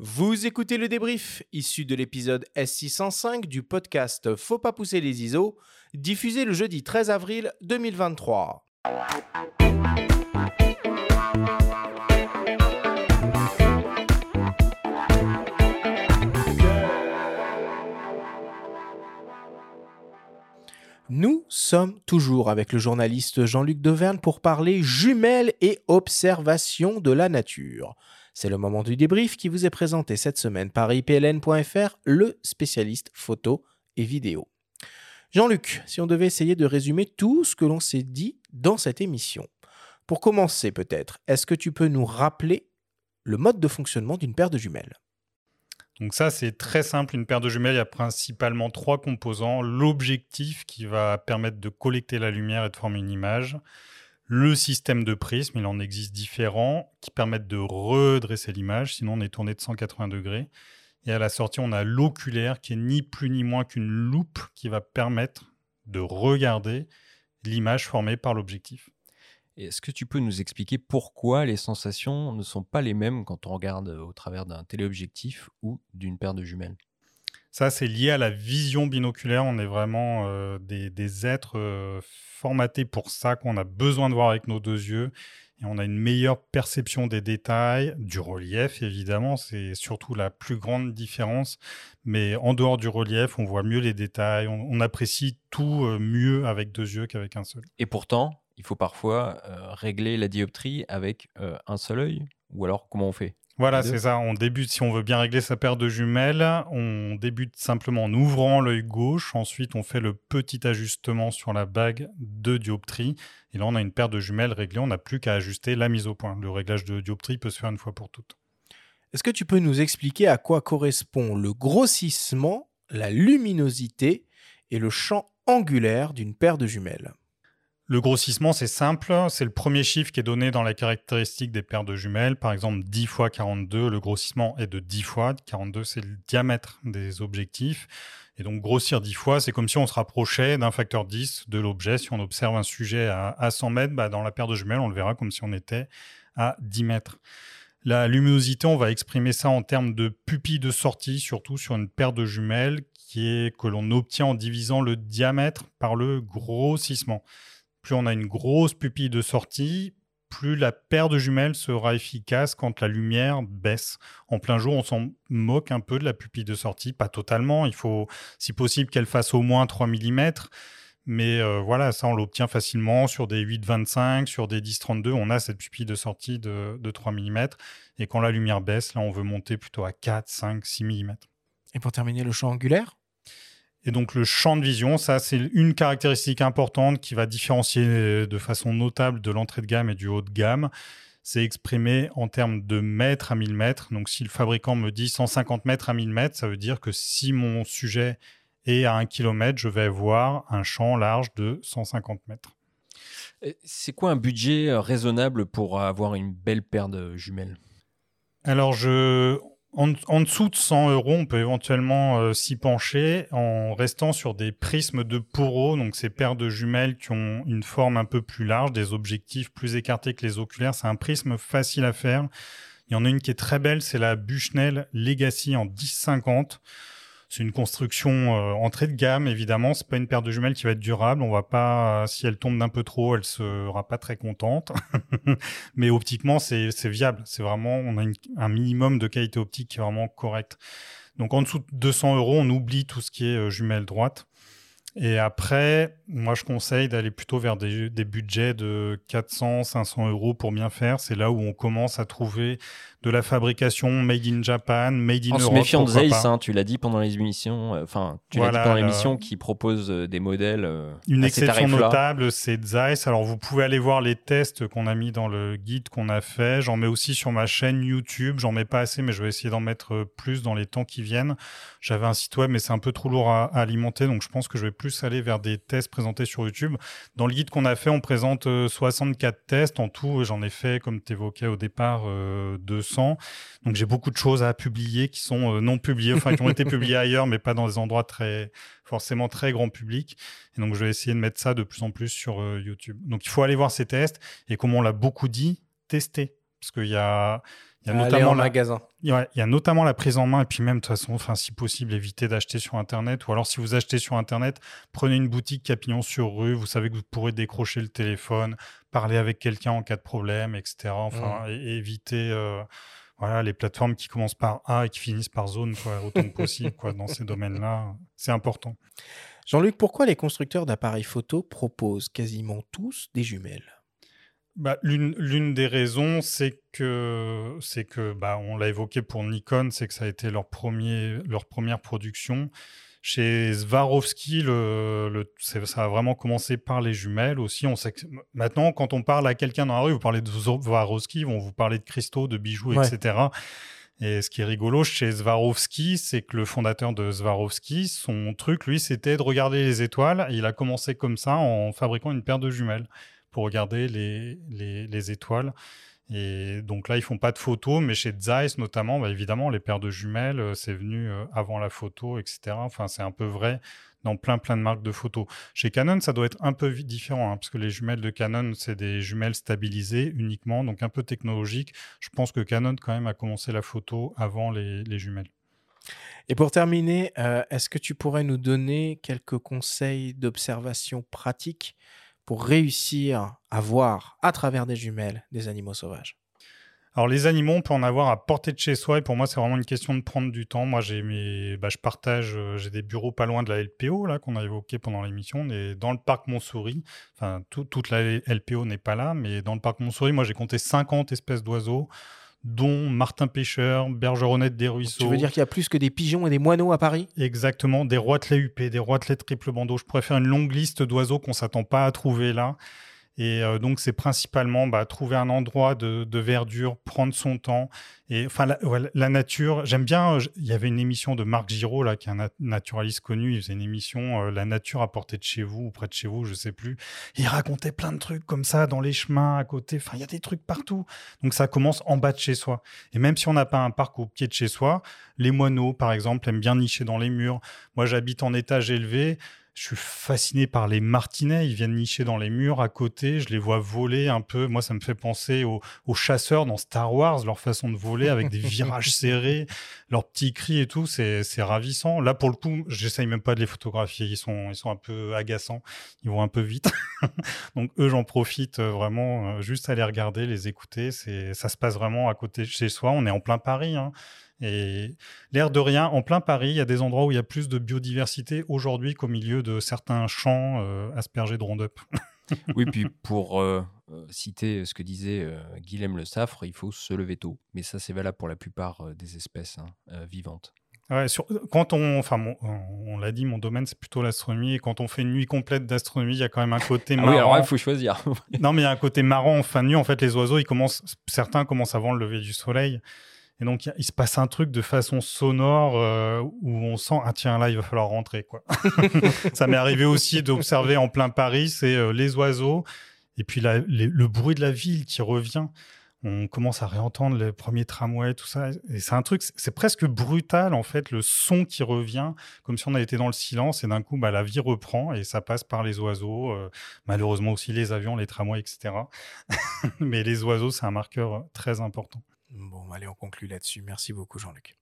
Vous écoutez le débrief issu de l'épisode S605 du podcast Faut pas pousser les ISO, diffusé le jeudi 13 avril 2023. Nous sommes toujours avec le journaliste Jean-Luc Deverne pour parler jumelles et observations de la nature. C'est le moment du débrief qui vous est présenté cette semaine par ipln.fr, le spécialiste photo et vidéo. Jean-Luc, si on devait essayer de résumer tout ce que l'on s'est dit dans cette émission. Pour commencer peut-être, est-ce que tu peux nous rappeler le mode de fonctionnement d'une paire de jumelles? Donc ça, c'est très simple. Une paire de jumelles, il y a principalement trois composants. L'objectif qui va permettre de collecter la lumière et de former une image. Le système de prisme, il en existe différents qui permettent de redresser l'image, sinon on est tourné de 180 degrés. Et à la sortie, on a l'oculaire qui est ni plus ni moins qu'une loupe qui va permettre de regarder l'image formée par l'objectif. Est-ce que tu peux nous expliquer pourquoi les sensations ne sont pas les mêmes quand on regarde au travers d'un téléobjectif ou d'une paire de jumelles? Ça, c'est lié à la vision binoculaire. On est vraiment euh, des, êtres euh, formatés pour ça, qu'on a besoin de voir avec nos deux yeux. Et on a une meilleure perception des détails, du relief évidemment, c'est surtout la plus grande différence. Mais en dehors du relief, on voit mieux les détails, on, apprécie tout euh, mieux avec deux yeux qu'avec un seul. Et pourtant, il faut parfois régler la dioptrie avec un seul œil Ou alors, comment on fait? Voilà, c'est ça. On débute, si on veut bien régler sa paire de jumelles, on débute simplement en ouvrant l'œil gauche. Ensuite, on fait le petit ajustement sur la bague de dioptrie. Et là, on a une paire de jumelles réglée. On n'a plus qu'à ajuster la mise au point. Le réglage de dioptrie peut se faire une fois pour toutes. Est-ce que tu peux nous expliquer à quoi correspond le grossissement, la luminosité et le champ angulaire d'une paire de jumelles? Le grossissement, c'est simple. C'est le premier chiffre qui est donné dans la caractéristique des paires de jumelles. Par exemple, 10 fois 42, le grossissement est de 10 fois. 42, c'est le diamètre des objectifs. Et donc, grossir 10 fois, c'est comme si on se rapprochait d'un facteur 10 de l'objet. Si on observe un sujet à, 100 mètres, bah, dans la paire de jumelles, on le verra comme si on était à 10 mètres. La luminosité, on va exprimer ça en termes de pupille de sortie, surtout sur une paire de jumelles qui est que l'on obtient en divisant le diamètre par le grossissement plus on a une grosse pupille de sortie, plus la paire de jumelles sera efficace quand la lumière baisse. En plein jour, on s'en moque un peu de la pupille de sortie, pas totalement. Il faut, si possible, qu'elle fasse au moins 3 mm. Mais euh, voilà, ça, on l'obtient facilement sur des 8-25, sur des 10-32. On a cette pupille de sortie de, de 3 mm. Et quand la lumière baisse, là, on veut monter plutôt à 4, 5, 6 mm. Et pour terminer, le champ angulaire? Et donc le champ de vision, ça c'est une caractéristique importante qui va différencier euh, de façon notable de l'entrée de gamme et du haut de gamme. C'est exprimé en termes de mètres à 1000 mètres. Donc si le fabricant me dit 150 mètres à 1000 mètres, ça veut dire que si mon sujet est à 1 km, je vais avoir un champ large de 150 mètres. C'est quoi un budget euh, raisonnable pour avoir une belle paire de jumelles? Alors je, en, dessous de 100 euros, on peut éventuellement euh, s'y pencher en restant sur des prismes de Poro, donc ces paires de jumelles qui ont une forme un peu plus large, des objectifs plus écartés que les oculaires. C'est un prisme facile à faire. Il y en a une qui est très belle, c'est la Bushnell Legacy en 1050. C'est une construction euh, entrée de gamme, évidemment. C'est pas une paire de jumelles qui va être durable. On va pas, si elle tombe d'un peu trop, elle sera pas très contente. Mais optiquement, c'est viable. C'est vraiment, on a un minimum de qualité optique qui est vraiment correct. Donc en dessous de 200 euros, on oublie tout ce qui est euh, jumelle droite. Et après, moi, je conseille d'aller plutôt vers des, des, budgets de 400, 500 euros pour bien faire. C'est là où on commence à trouver de la fabrication made in Japan, made in en Europe. En se méfiant de Zeiss, hein, tu l'as dit pendant les émissions, euh, enfin, tu l'as dit pendant l'émission qui propose euh, des modèles. Euh, Une exception notable, c'est Zeiss. Alors, vous pouvez aller voir les tests qu'on a mis dans le guide qu'on a fait. J'en mets aussi sur ma chaîne YouTube. J'en mets pas assez, mais je vais essayer d'en mettre plus dans les temps qui viennent. J'avais un site web, mais c'est un peu trop lourd à, alimenter, donc je pense que je vais plus aller vers des tests présentés sur YouTube. Dans le guide qu'on a fait, on présente 64 tests. En tout, j'en ai fait, comme tu évoquais au départ, 200 donc j'ai beaucoup de choses à publier qui sont euh, non publiées, enfin qui ont été publiées ailleurs, mais pas dans des endroits très forcément très grand public. Et donc je vais essayer de mettre ça de plus en plus sur euh, YouTube. Donc il faut aller voir ces tests et comme on l'a beaucoup dit, tester. Parce qu'il y a, Il y a notamment en la- magasin. Ouais, il y a notamment la prise en main et puis même de toute façon, enfin, si possible, éviter d'acheter sur Internet ou alors si vous achetez sur Internet, prenez une boutique pignon sur rue. Vous savez que vous pourrez décrocher le téléphone, parler avec quelqu'un en cas de problème, etc. Enfin, et, et éviter euh, voilà, les plateformes qui commencent par A et qui finissent par zone, quoi, autant que possible, quoi, dans ces domaines-là. C'est important. Jean-Luc, pourquoi les constructeurs d'appareils photo proposent quasiment tous des jumelles? Bah, l'une, des raisons, c'est que, c'est que bah, on l'a évoqué pour Nikon, c'est que ça a été leur, premier, leur première production. Chez Swarovski, le, le- c'est- ça a vraiment commencé par les jumelles aussi. On sait que maintenant, quand on parle à quelqu'un dans la rue, vous parlez de Swarovski, ils vont vous parler de cristaux, de bijoux, Ouais. etc. Et ce qui est rigolo chez Swarovski, c'est que le fondateur de Swarovski, son truc, lui, c'était de regarder les étoiles. Et il a commencé comme ça en fabriquant une paire de jumelles pour regarder les, les, les étoiles. Et donc là, ils font pas de photos, mais chez Zeiss notamment, bah, évidemment, les paires de jumelles, euh, c'est venu euh, avant la photo, etc. Enfin, c'est un peu vrai dans plein plein de marques de photos. Chez Canon, ça doit être un peu différent, hein, parce que les jumelles de Canon, c'est des jumelles stabilisées uniquement, donc un peu technologique. Je pense que Canon, quand même, a commencé la photo avant les, les jumelles. Et pour terminer, euh, est-ce que tu pourrais nous donner quelques conseils d'observation pratiques pour réussir à voir à travers des jumelles des animaux sauvages Alors les animaux, on peut en avoir à portée de chez soi et pour moi c'est vraiment une question de prendre du temps. Moi j'ai mes, bah, je partage, euh, j'ai des bureaux pas loin de la LPO là qu'on a évoqué pendant l'émission. On dans le parc Montsouris. Enfin tout- toute la LPO n'est pas là, mais dans le parc Montsouris, moi j'ai compté 50 espèces d'oiseaux, dont martin pêcheur, bergeronnette des ruisseaux. Tu veux dire qu'il y a plus que des pigeons et des moineaux à Paris? Exactement, des roitelets UP, des roitelets triple bandeau. Je pourrais faire une longue liste d'oiseaux qu'on s'attend pas à trouver là. Et euh, donc, c'est principalement bah, trouver un endroit de, verdure, prendre son temps. Et enfin, la, nature, j'aime bien. euh, Il y avait une émission de Marc Giraud, là, qui est un nat- naturaliste connu. Il faisait une émission euh, La nature à portée de chez vous ou près de chez vous, je sais plus. Il racontait plein de trucs comme ça dans les chemins à côté. Enfin, il y a des trucs partout. Donc, ça commence en bas de chez soi. Et même si on n'a pas un parc au pied de chez soi, les moineaux, par exemple, aiment bien nicher dans les murs. Moi, j'habite en étage élevé. Je suis fasciné par les martinets. Ils viennent nicher dans les murs à côté. Je les vois voler un peu. Moi, ça me fait penser aux, aux chasseurs dans Star Wars, leur façon de voler avec des virages serrés, leurs petits cris et tout. C'est c'est ravissant. Là, pour le coup, j'essaye même pas de les photographier. Ils sont, ils sont un peu agaçants. Ils vont un peu vite. Donc, eux, j'en profite euh, vraiment euh, juste à les regarder, les écouter. C'est, ça se passe vraiment à côté de chez soi. On est en plein Paris. hein. Et l'air de rien, en plein Paris, il y a des endroits où il y a plus de biodiversité aujourd'hui qu'au milieu de certains champs euh, aspergés de Roundup. Oui, puis pour euh, euh, citer ce que disait euh, Guilhem Le Saffre, il faut se lever tôt. Mais ça, c'est valable pour la plupart des espèces hein, vivantes. Ouais, sur- quand on, enfin, mon- on l'a dit, mon domaine c'est plutôt l'astronomie. Et quand on fait une nuit complète d'astronomie, il y a quand même un côté Ah marrant. oui, alors il faut choisir. Non, mais il y a un côté marrant en fin de nuit. En fait, les oiseaux, ils commencent, certains commencent avant le lever du soleil. Et donc, il se passe un truc de façon sonore euh, où on sent, ah tiens, là, il va falloir rentrer. Quoi. Ça m'est arrivé aussi d'observer en plein Paris, c'est euh, les oiseaux et puis le bruit de la ville qui revient. On commence à réentendre les premiers tramways, tout ça. Et c'est un truc, c'est- presque brutal, en fait, le son qui revient, comme si on avait été dans le silence. Et d'un coup, bah, la vie reprend et ça passe par les oiseaux. euh, malheureusement aussi les avions, les tramways, etc. Mais les oiseaux, c'est un marqueur très important. Bon, allez, on conclut là-dessus. Merci beaucoup, Jean-Luc.